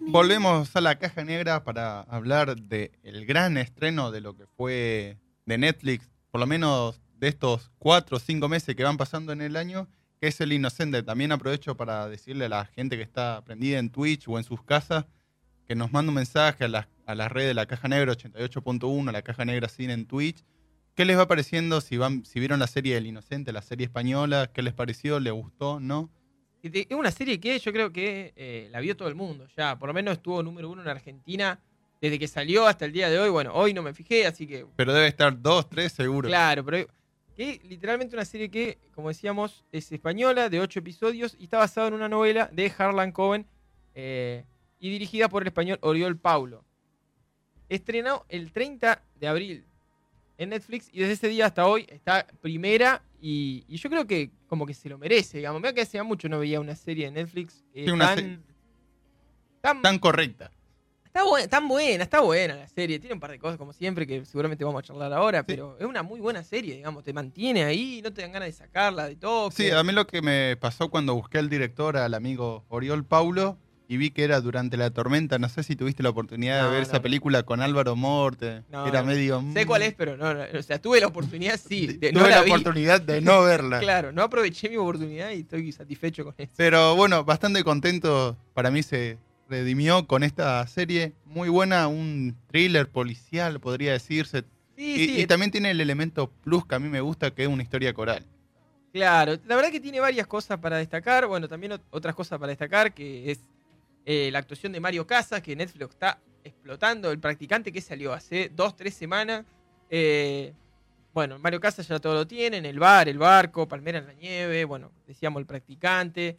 Volvemos a la caja negra para hablar del el gran estreno de lo que fue de Netflix, por lo menos de estos cuatro o cinco meses que van pasando en el año, que es El Inocente. También aprovecho para decirle a la gente que está prendida en Twitch o en sus casas que nos mande un mensaje a las, a las redes de la Caja Negra 88.1, la Caja Negra Cine en Twitch. ¿Qué les va pareciendo si, van, si vieron la serie El Inocente, la serie española? ¿Qué les pareció? ¿Les gustó? ¿No? Es una serie que yo creo que eh, la vio todo el mundo ya. Por lo menos estuvo número uno en Argentina desde que salió hasta el día de hoy. Bueno, hoy no me fijé, así que Pero debe estar dos, tres seguro. claro, pero que literalmente una serie que, como decíamos, es española, de ocho episodios y está basada en una novela de Harlan Coben eh, y dirigida por el español Oriol Paulo. Estrenó el 30 de abril en Netflix y desde ese día hasta hoy está primera y, y yo creo que como que se lo merece, digamos. Vea que hacía mucho no veía una serie de Netflix eh, Sí, una tan, serie- tan, Tan correcta. está buena, tan buena, está buena la serie. Tiene un par de cosas como siempre que seguramente vamos a charlar ahora, pero es una muy buena serie, digamos. Te mantiene ahí, no te dan ganas de sacarla de todo. Sí, a mí lo que me pasó cuando busqué al director, al amigo Oriol Paulo, y vi que era durante la tormenta. No sé si tuviste la oportunidad No, de ver no, esa no. película con Álvaro Morte. No, era medio. Sé cuál es, pero no, no, o sea, tuve la oportunidad, sí. de- Tuve la oportunidad de no verla. Claro, no aproveché mi oportunidad y estoy satisfecho con eso. Pero bueno, bastante contento. Para mí se redimió con esta serie. Muy buena, un thriller policial, podría decirse. Sí, y, sí, y también tiene el elemento plus que a mí me gusta, que es una historia coral. Claro, la verdad que tiene varias cosas para destacar. Bueno, también ot- otras cosas para destacar, que es eh, la actuación de Mario Casas, que Netflix está explotando. El practicante que salió hace dos, tres semanas. Eh, bueno, Mario Casas ya todo lo tiene, en el bar, el barco, Palmera en la nieve, bueno, decíamos el practicante.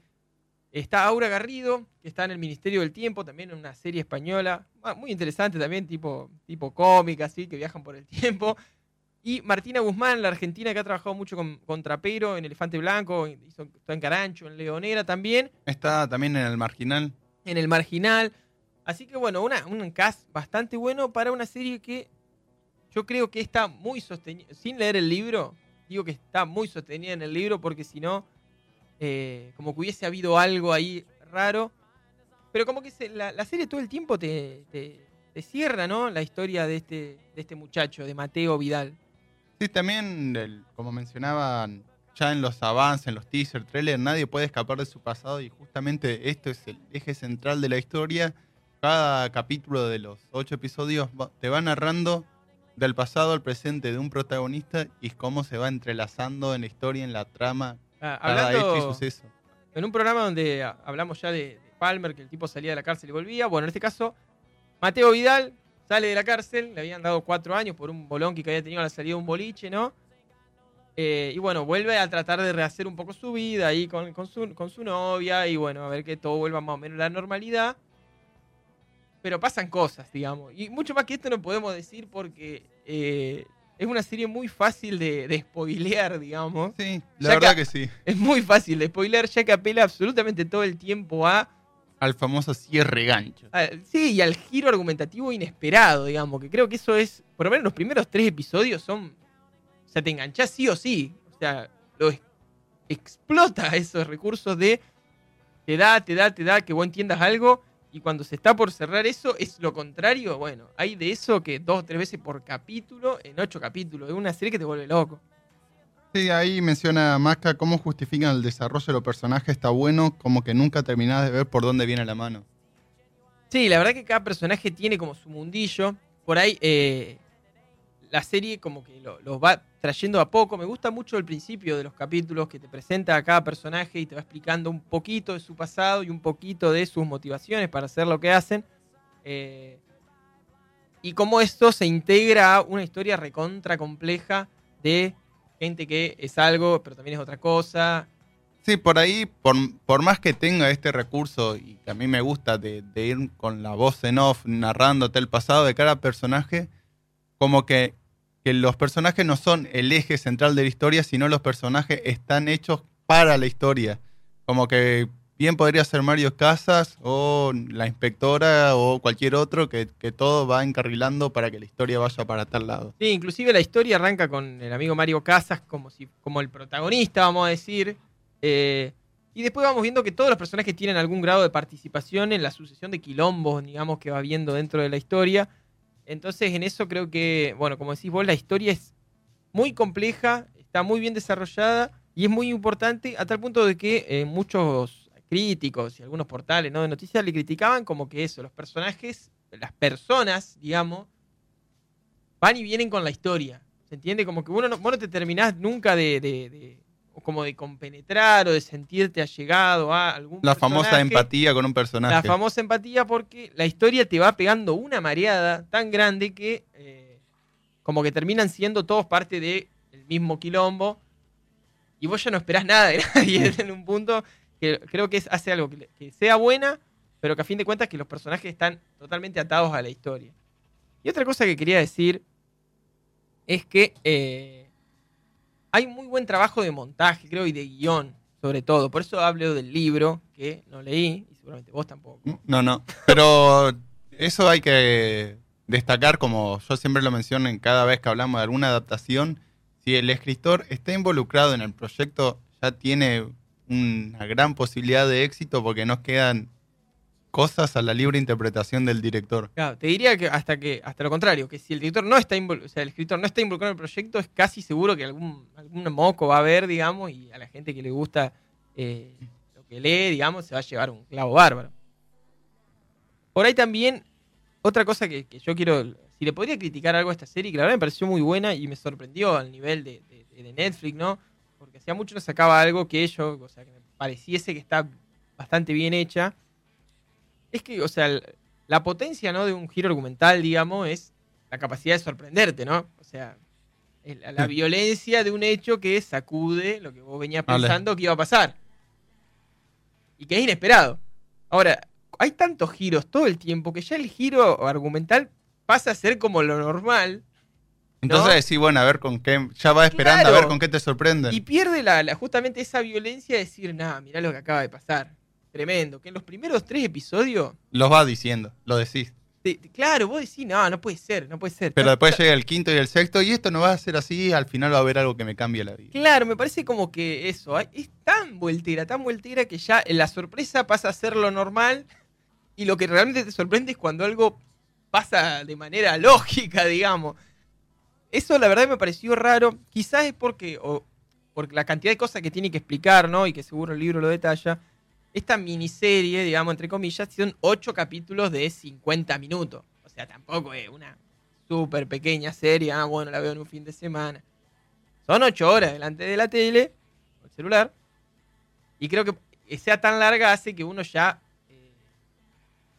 Está Aura Garrido, que está en el Ministerio del Tiempo, también en una serie española, ah, muy interesante también, tipo, tipo cómica, así, que viajan por el tiempo. Y Martina Guzmán, la argentina que ha trabajado mucho con, con Trapero, en Elefante Blanco, está en Carancho, en Leonera también, Está también en el marginal. En El Marginal. Así que bueno, una, un cast bastante bueno para una serie que yo creo que está muy sostenida, sin leer el libro, digo que está muy sostenida en el libro porque si no, eh, como que hubiese habido algo ahí raro. Pero como que la, la serie todo el tiempo te, cierra, ¿no? La historia de este, de este muchacho, de Mateo Vidal. Sí, también, como mencionaban ya en los avances, en los teaser, trailer, nadie puede escapar de su pasado y justamente esto es el eje central de la historia. Cada capítulo de los ocho episodios te va narrando del pasado al presente de un protagonista y cómo se va entrelazando en la historia, en la trama, Ah, cada hecho y hablando, suceso. en un programa donde hablamos ya de, de Palmer, que el tipo salía de la cárcel y volvía. Bueno, en este caso, Mateo Vidal sale de la cárcel, le habían dado cuatro años por un bolón que había tenido a la salida de un boliche, ¿no? Eh, y bueno, vuelve a tratar de rehacer un poco su vida ahí con, con su, con su novia y bueno, a ver que todo vuelva más o menos a la normalidad. Pero pasan cosas, digamos. Y mucho más que esto no podemos decir porque eh, es una serie muy fácil de, de spoilear, digamos. Sí, Ya la verdad que- que sí. Es muy fácil de spoiler, ya que apela absolutamente todo el tiempo a, Al famoso cierre gancho. a- Sí, y al giro argumentativo inesperado, digamos. Que creo que eso es. Por lo menos los primeros tres episodios son. O sea, te enganchás sí o sí. O sea, lo es- explota esos recursos de. Te da, te da, te da que vos entiendas algo. Y cuando se está por cerrar eso, es lo contrario. Bueno, hay de eso que dos o tres veces por capítulo, en ocho capítulos. Es una serie que te vuelve loco. Sí, ahí menciona Maca cómo justifican el desarrollo de los personajes. Está bueno, como que nunca terminás de ver por dónde viene la mano. Sí, la verdad que cada personaje tiene como su mundillo. Por ahí eh, la serie como que lo- los va trayendo a poco. Me gusta mucho el principio de los capítulos que te presenta a cada personaje y te va explicando un poquito de su pasado y un poquito de sus motivaciones para hacer lo que hacen. Eh, y cómo esto se integra a una historia recontra compleja de gente que es algo, pero también es otra cosa. Sí, por ahí, por, por más que tenga este recurso y que a mí me gusta de, de ir con la voz en off narrándote el pasado de cada personaje, como que, que los personajes no son el eje central de la historia, sino los personajes están hechos para la historia. Como que bien podría ser Mario Casas o la inspectora o cualquier otro que, todo va encarrilando para que la historia vaya para tal lado. Sí, inclusive la historia arranca con el amigo Mario Casas como, si, como el protagonista, vamos a decir. eh, y después vamos viendo que todos los personajes tienen algún grado de participación en la sucesión de quilombos, digamos, que va viendo dentro de la historia. Entonces, en eso creo que, bueno, como decís vos, la historia es muy compleja, está muy bien desarrollada y es muy importante a tal punto de que eh, muchos críticos y algunos portales ¿no? de noticias le criticaban como que eso, los personajes, las personas, digamos, van y vienen con la historia. ¿Se entiende? Como que uno no, vos no te terminás nunca de, como de compenetrar o de sentirte allegado a algún La famosa empatía con un personaje. La famosa empatía porque la historia te va pegando una mareada tan grande que eh, como que terminan siendo todos parte del mismo quilombo y vos ya no esperás nada de nadie en un punto que creo que es, hace algo que sea buena, pero que a fin de cuentas que los personajes están totalmente atados a la historia. Y otra cosa que quería decir es que eh, hay muy buen trabajo de montaje, creo, y de guion, sobre todo. Por eso hablo del libro, que no leí, y seguramente vos tampoco. No, no. Pero eso hay que destacar, como yo siempre lo menciono en cada vez que hablamos de alguna adaptación, si el escritor está involucrado en el proyecto, ya tiene una gran posibilidad de éxito porque nos quedan cosas a la libre interpretación del director. Claro, te diría que hasta que hasta lo contrario, que si el director no está o sea, el escritor no está involucrado en el proyecto, es casi seguro que algún, algún moco va a haber, digamos, y a la gente que le gusta eh, lo que lee, digamos, se va a llevar un clavo bárbaro. Por ahí también, otra cosa que, que yo quiero, si le podría criticar algo a esta serie, que la verdad me pareció muy buena y me sorprendió al nivel de, de- de Netflix, ¿no? Porque hacía mucho no sacaba algo que ellos, o sea, que me pareciese que está bastante bien hecha. Es que, o sea, la potencia, ¿no? De un giro argumental, digamos, es la capacidad de sorprenderte, ¿no? O sea, el- la, violencia de un hecho que sacude lo que vos venías pensando que iba a pasar. Y que es inesperado. Ahora, hay tantos giros todo el tiempo que ya el giro argumental pasa a ser como lo normal Entonces, sí, bueno, a ver con qué. Ya va esperando Claro. a ver con qué te sorprenden. y pierde la, la- justamente esa violencia de decir, nada, mirá lo que acaba de pasar. Tremendo. Que en los primeros tres episodios, Los va diciendo, lo decís. te- te- claro, vos decís, no, no puede ser, no puede ser. Pero después llega el quinto y el sexto, y esto no va a ser así, al final va a haber algo que me cambie la vida. Claro, me parece como que eso, es tan vueltera, tan vueltera que ya la sorpresa pasa a ser lo normal y lo que realmente te sorprende es cuando algo pasa de manera lógica, digamos. Eso la verdad me pareció raro, quizás es porque, o, porque la cantidad de cosas que tiene que explicar, ¿no? Y que seguro el libro lo detalla. Esta miniserie, digamos, entre comillas, son ocho capítulos de 50 minutos. O sea, tampoco es una súper pequeña serie, ah, bueno, la veo en un fin de semana. Son ocho horas delante de la tele, o el celular, y creo que sea tan larga hace que uno ya eh,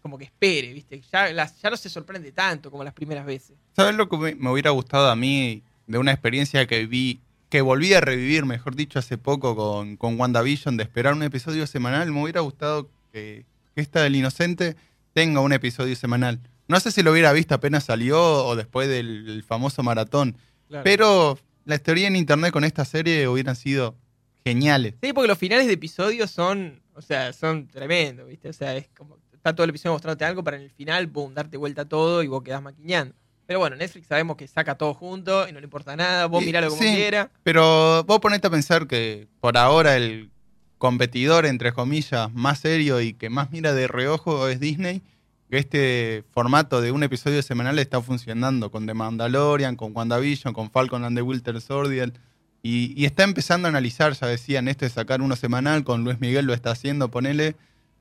como que espere, ¿viste? Ya, ya no se sorprende tanto como las primeras veces. ¿Sabes lo que me, me hubiera gustado a mí de una experiencia que vi, que volví a revivir, mejor dicho, hace poco con, con WandaVision, de esperar un episodio semanal? Me hubiera gustado que, que esta del Inocente tenga un episodio semanal. No sé si lo hubiera visto apenas salió o después del, famoso maratón, pero las teorías en internet con esta serie hubieran sido geniales. Sí, porque los finales de episodios son, o sea, son tremendos, ¿viste? O sea, es como, está todo el episodio mostrándote algo para en el final, boom, darte vuelta a todo y vos quedás maquiñando. Pero bueno, Netflix sabemos que saca todo junto y no le importa nada, vos miralo como sí. quiera. Pero vos ponete a pensar que por ahora el competidor, entre comillas, más serio y que más mira de reojo es Disney. Que este formato de un episodio semanal está funcionando con The Mandalorian, con WandaVision, con Falcon and the Winter Soldier. Y, y está empezando a analizar, ya decían, esto de sacar uno semanal, con Luis Miguel lo está haciendo, ponele,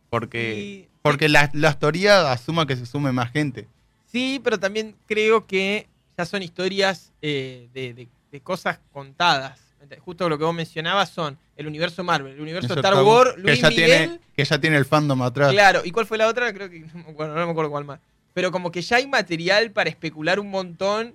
porque, Y- porque la, la historia asuma que se sume más gente. Sí, pero también creo que ya son historias eh, de, de- de cosas contadas. Justo lo que vos mencionabas son el universo Marvel, el universo Eso Star Wars, que Luis ya Miguel. tiene Que ya tiene el fandom atrás. Claro, ¿y cuál fue la otra? Creo que, bueno, no me acuerdo cuál más. Pero como que ya hay material para especular un montón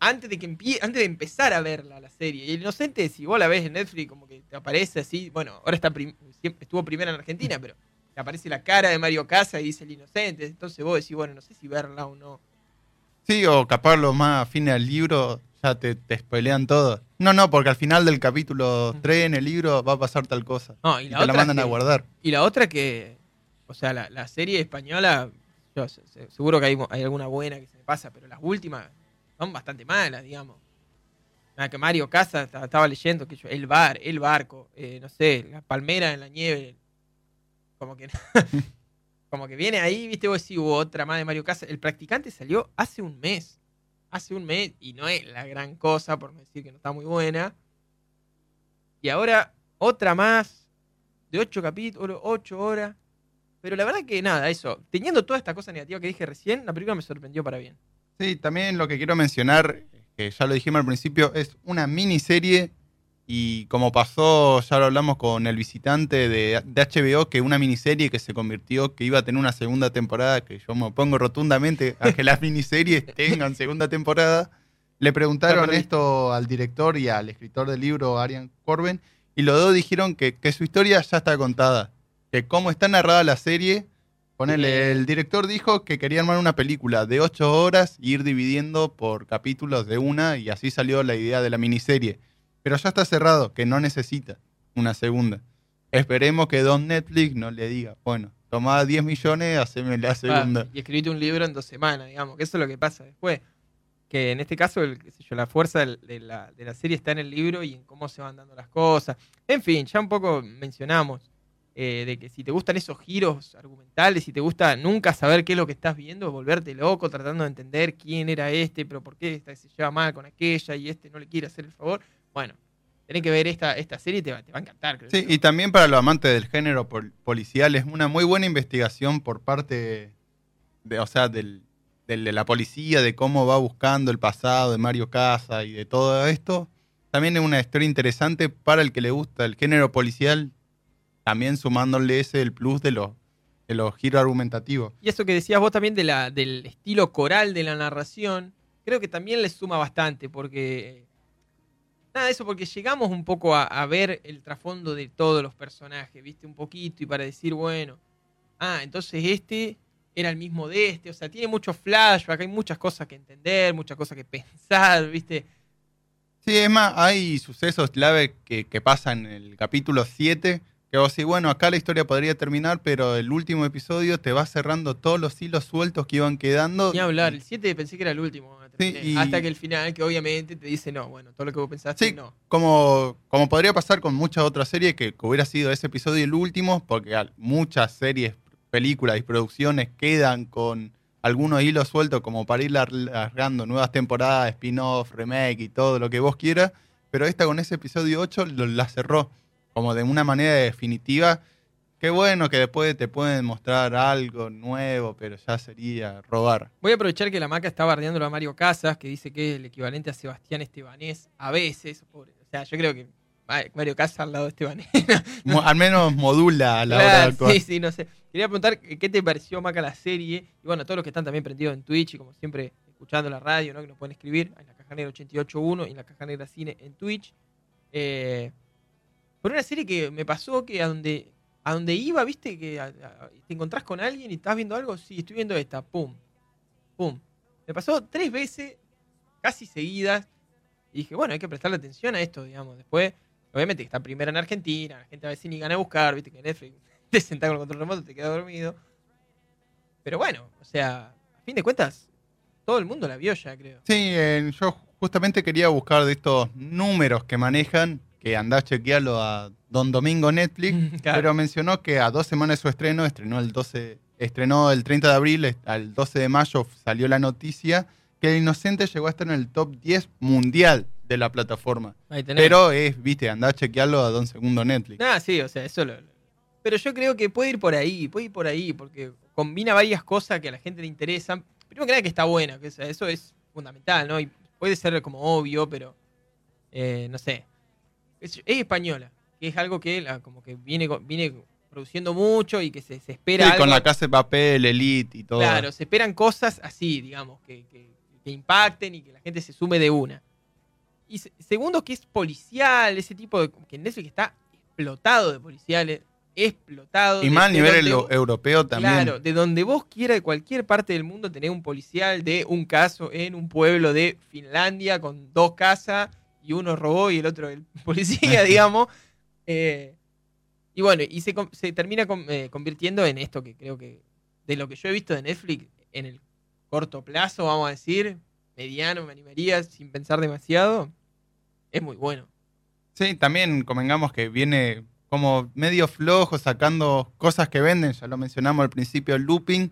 antes de que empie- antes de empezar a verla la serie. Y el inocente, si vos la ves en Netflix, como que te aparece así, bueno, ahora está prim- estuvo primera en Argentina, pero aparece la cara de Mario Casa y dice el inocente. Entonces vos decís, bueno, no sé si verla o no. Sí, o capaz lo más afines al libro, ya te, te spoilean todo. No, no, porque al final del capítulo 3 en el libro va a pasar tal cosa. No, y Y la te la otra mandan que- a guardar. Y la otra que, o sea, la, la serie española, yo se- se- seguro que hay, hay alguna buena que se me pasa, pero las últimas son bastante malas, digamos. Nada, que Mario Casa ta- estaba leyendo que yo, el bar, el barco, eh, no sé, la palmera en la nieve, como que como que viene ahí, viste, vos decís, hubo otra más de Mario Casa. El practicante salió hace un mes, hace un mes, y no es la gran cosa, por no decir que no está muy buena. Y ahora otra más, de ocho capítulos, ocho horas. Pero la verdad que nada, eso. Teniendo toda esta cosa negativa que dije recién, la película me sorprendió para bien. Sí, también lo que quiero mencionar, que ya lo dijimos al principio, es una miniserie y como pasó, ya lo hablamos con el visitante de, de HBO, que una miniserie que se convirtió, que iba a tener una segunda temporada, que yo me opongo rotundamente a que las miniseries tengan segunda temporada. Le preguntaron esto al director y al escritor del libro, Arian Corben, y los dos dijeron que, que su historia ya está contada, que cómo está narrada la serie Ponele, el director dijo que quería armar una película de ocho horas y ir dividiendo por capítulos de una y así salió la idea de la miniserie. Pero ya está cerrado, que no necesita una segunda. Esperemos que Don Netflix no le diga, bueno, tomá 10 millones, haceme la segunda. Ah, y escribiste un libro en dos semanas, digamos, que eso es lo que pasa después. Que en este caso, el, qué sé yo, la fuerza de la, de la serie está en el libro y en cómo se van dando las cosas. En fin, ya un poco mencionamos eh, de que si te gustan esos giros argumentales, si te gusta nunca saber qué es lo que estás viendo, volverte loco tratando de entender quién era este, pero por qué esta se lleva mal con aquella y este no le quiere hacer el favor, bueno, tenés que ver esta, esta serie y te va, te va a encantar. creo Sí, yo. y también para los amantes del género pol- policial es una muy buena investigación por parte de, o sea, del, del- de la policía, de cómo va buscando el pasado de Mario Casa y de todo esto. También es una historia interesante para el que le gusta el género policial, también sumándole ese el plus de los, de los giros argumentativos. Y eso que decías vos también de la, del estilo coral de la narración, creo que también le suma bastante, porque. Nada, eso porque llegamos un poco a, a ver el trasfondo de todos los personajes, ¿viste? Un poquito, y para decir, bueno, ah, entonces este era el mismo de este, o sea, tiene mucho flashback, hay muchas cosas que entender, muchas cosas que pensar, ¿viste? Sí, es más, hay sucesos clave que, que pasan en el capítulo 7, que vos decís, bueno, acá la historia podría terminar, pero el último episodio te va cerrando todos los hilos sueltos que iban quedando. Ni hablar, el 7 pensé que era el último, y- hasta que el final, que obviamente te dice, no, bueno, todo lo que vos pensaste, Sí, no. como, como podría pasar con muchas otras series, que, que hubiera sido ese episodio el último, porque muchas series, películas y producciones quedan con algunos hilos sueltos como para ir lar- largando nuevas temporadas, spin-off, remake y todo lo que vos quieras, pero esta con ese episodio 8 lo- la cerró como de una manera definitiva. Qué bueno que después te pueden mostrar algo nuevo, pero ya sería robar. Voy a aprovechar que la maca está bardeándolo a Mario Casas, que dice que es el equivalente a Sebastián Estebanés a veces. pobre. O sea, yo creo que Ma- Mario Casas al lado de Estebanés. Mo- al menos modula a la hora de Claro, actuar. sí, sí, no sé. Quería preguntar eh, qué te pareció, Maca, la serie. Y bueno, a todos los que están también prendidos en Twitch y como siempre escuchando la radio, ¿no? Que nos pueden escribir en la Caja Negra 881 y en la Caja Negra Cine en Twitch. Eh, por una serie que me pasó que a donde, a donde iba, viste, que a- a- te encontrás con alguien y estás viendo algo, sí, estoy viendo esta, pum, pum. Me pasó tres veces, casi seguidas, y dije, bueno, hay que prestarle atención a esto, digamos. Después, obviamente está primera en Argentina, la gente a veces ni gana de buscar, viste que Netflix te sentás con el control remoto, te quedas dormido. Pero bueno, o sea, a fin de cuentas, todo el mundo la vio ya, creo. Sí, yo justamente quería buscar de estos números que manejan, que andás a chequearlo a Don Domingo Netflix, Claro. pero mencionó que a dos semanas de su estreno, estrenó el 12, estrenó el 30 de abril, al 12 de mayo salió la noticia que El Inocente llegó a estar en el top 10 mundial de la plataforma. Pero es, viste, andá a chequearlo a Don Segundo Netflix. Ah, sí, o sea, eso lo, lo- Pero yo creo que puede ir por ahí, puede ir por ahí, porque combina varias cosas que a la gente le interesan. Primero que nada que está buena, que eso es fundamental, ¿no? Y puede ser como obvio, pero eh, no sé. Es, es española, que es algo que la- como que viene, viene produciendo mucho y que se, se espera Sí, algo- con la casa de papel, Elite y todo. Claro, se esperan cosas así, digamos, que, que- que impacten y que la gente se sume de una. Y se- segundo, que es policial, ese tipo de. que Netflix está explotado de policiales, explotado. Y más a nivel vos- europeo también. Claro, de donde vos quieras, de cualquier parte del mundo, tener un policial de un caso en un pueblo de Finlandia con dos casas y uno robó y el otro el policía, digamos. Eh, y bueno, y se, termina eh, convirtiendo en esto que creo que, de lo que yo he visto de Netflix, en el corto plazo, vamos a decir, mediano, me animaría sin pensar demasiado, es muy bueno. Sí, también convengamos que viene como medio flojo, sacando cosas que venden, ya lo mencionamos al principio, el looping.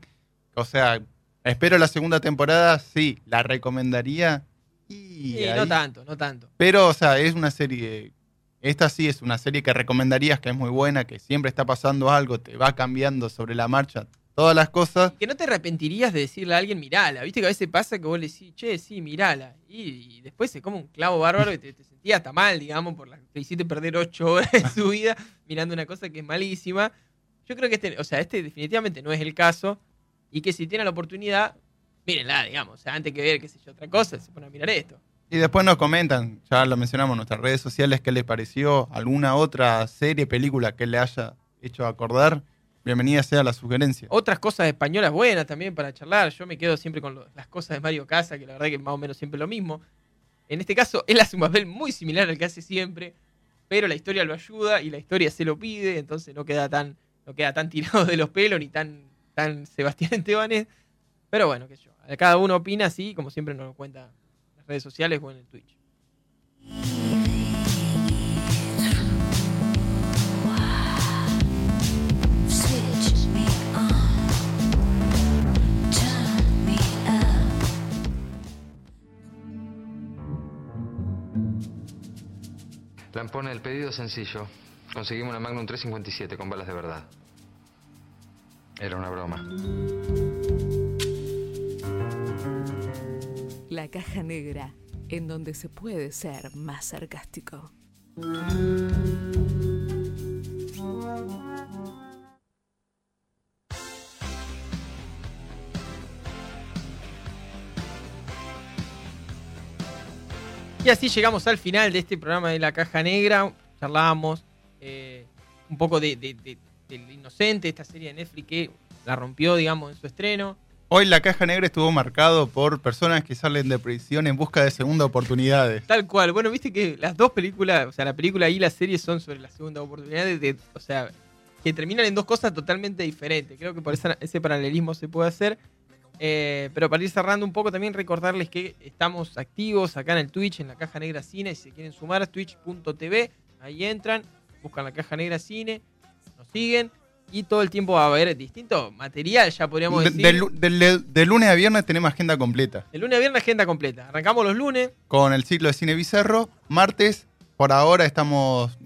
O sea, espero la segunda temporada, sí, la recomendaría. Y Sí, ahí- no tanto, no tanto. Pero, o sea, es una serie. Esta sí es una serie que recomendarías, que es muy buena, que siempre está pasando algo, te va cambiando sobre la marcha todas las cosas. que no te arrepentirías de decirle a alguien, mirala. Viste que a veces pasa que vos le decís, che, sí, mirala. Y, y después se come un clavo bárbaro y te, te sentías hasta mal, digamos, por la te hiciste perder ocho horas de su vida mirando una cosa que es malísima. Yo creo que este, o sea, este definitivamente no es el caso. Y que si tienen la oportunidad, mírenla, digamos. O sea, antes que ver, qué sé yo, otra cosa, se ponen a mirar esto. Y después nos comentan, ya lo mencionamos en nuestras redes sociales, qué les pareció, alguna otra serie, película que le haya hecho acordar. Bienvenida sea la sugerencia. Otras cosas españolas buenas también para charlar. Yo me quedo siempre con lo- las cosas de Mario Casa, que la verdad que más o menos siempre lo mismo. En este caso, él hace un papel muy similar al que hace siempre, pero la historia lo ayuda y la historia se lo pide, entonces no queda tan, no queda tan tirado de los pelos ni tan, tan Sebastián Estebanés. Pero bueno, qué sé yo. Cada uno opina así, como siempre nos lo cuenta en las redes sociales o en el Twitch. Lampone, el pedido es sencillo. Conseguimos una Magnum 357 con balas de verdad. Era una broma. La caja negra, en donde se puede ser más sarcástico. Y así llegamos al final de este programa de La Caja Negra. Charlábamos eh, un poco de, de- Inocente, esta serie de Netflix que la rompió, digamos, en su estreno. Hoy la caja negra estuvo marcado por personas que salen de prisión en busca de segunda oportunidades. Tal cual. Bueno, viste que las dos películas, o sea, la película y la serie son sobre la segunda oportunidad de, o sea, que terminan en dos cosas totalmente diferentes. Creo que por esa- ese paralelismo se puede hacer. Eh, pero para ir cerrando un poco, también recordarles que estamos activos acá en el Twitch, en la Caja Negra Cine. Si se quieren sumar, twitch.tv, ahí entran, buscan la Caja Negra Cine, nos siguen. Y todo el tiempo va a haber distinto material, ya podríamos De, decir. de de de lunes a viernes tenemos agenda completa. De lunes a viernes, agenda completa. Arrancamos los lunes, Con el ciclo de cine bizarro. Martes, por ahora estamos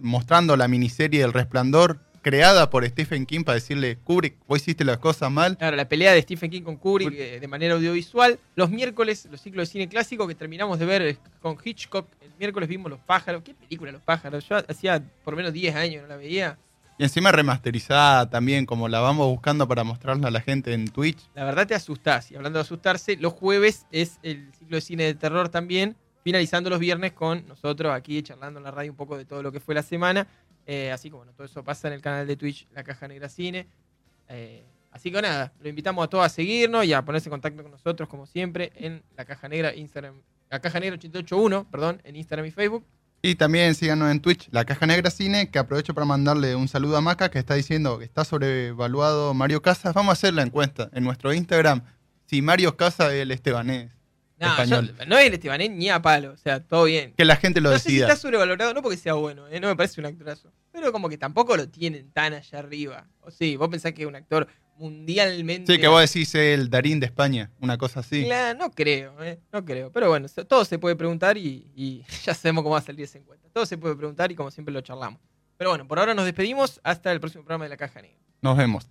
mostrando la miniserie El Resplandor, creada por Stephen King para decirle, Kubrick, vos hiciste las cosas mal. Claro, la pelea de Stephen King con Kubrick eh, de manera audiovisual. Los miércoles, los ciclos de cine clásico que terminamos de ver eh, con Hitchcock. El miércoles vimos Los pájaros. ¿Qué película Los pájaros? Yo hacía por lo menos 10 años no la veía. Y encima remasterizada también, como la vamos buscando para mostrarla a la gente en Twitch. La verdad te asustás. Y hablando de asustarse, los jueves es el ciclo de cine de terror también. Finalizando los viernes con nosotros aquí charlando en la radio un poco de todo lo que fue la semana. Eh, así que bueno, todo eso pasa en el canal de Twitch La Caja Negra Cine. Eh, así que nada, lo invitamos a todos a seguirnos y a ponerse en contacto con nosotros como siempre en La Caja Negra Instagram. La Caja Negra 881, perdón, en Instagram y Facebook. Y también síganos en Twitch, La Caja Negra Cine, que aprovecho para mandarle un saludo a Maca, que está diciendo que está sobrevaluado Mario Casas. Vamos a hacer la encuesta en nuestro Instagram. Si Mario Casas es el estebanés. No, yo- no es el Estebanés ni a palo, o sea, todo bien. Que la gente lo no sé si decida. está sobrevalorado, no porque sea bueno, ¿eh? no me parece un actorazo. Pero como que tampoco lo tienen tan allá arriba. O sí, vos pensás que es un actor mundialmente. Sí, que vos decís el Darín de España, una cosa así. Claro, no creo, ¿eh? no creo. Pero bueno, todo se puede preguntar y, y ya sabemos cómo va a salir esa encuesta. Todo se puede preguntar y como siempre lo charlamos. Pero bueno, por ahora nos despedimos. Hasta el próximo programa de La Caja Negra. Nos vemos.